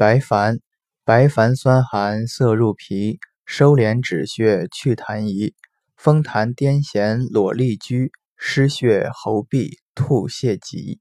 白矾，白矾酸寒，涩入脾，收敛止血，祛痰宜，风痰癫痫，裸痢疽，失血喉痹，吐泻急。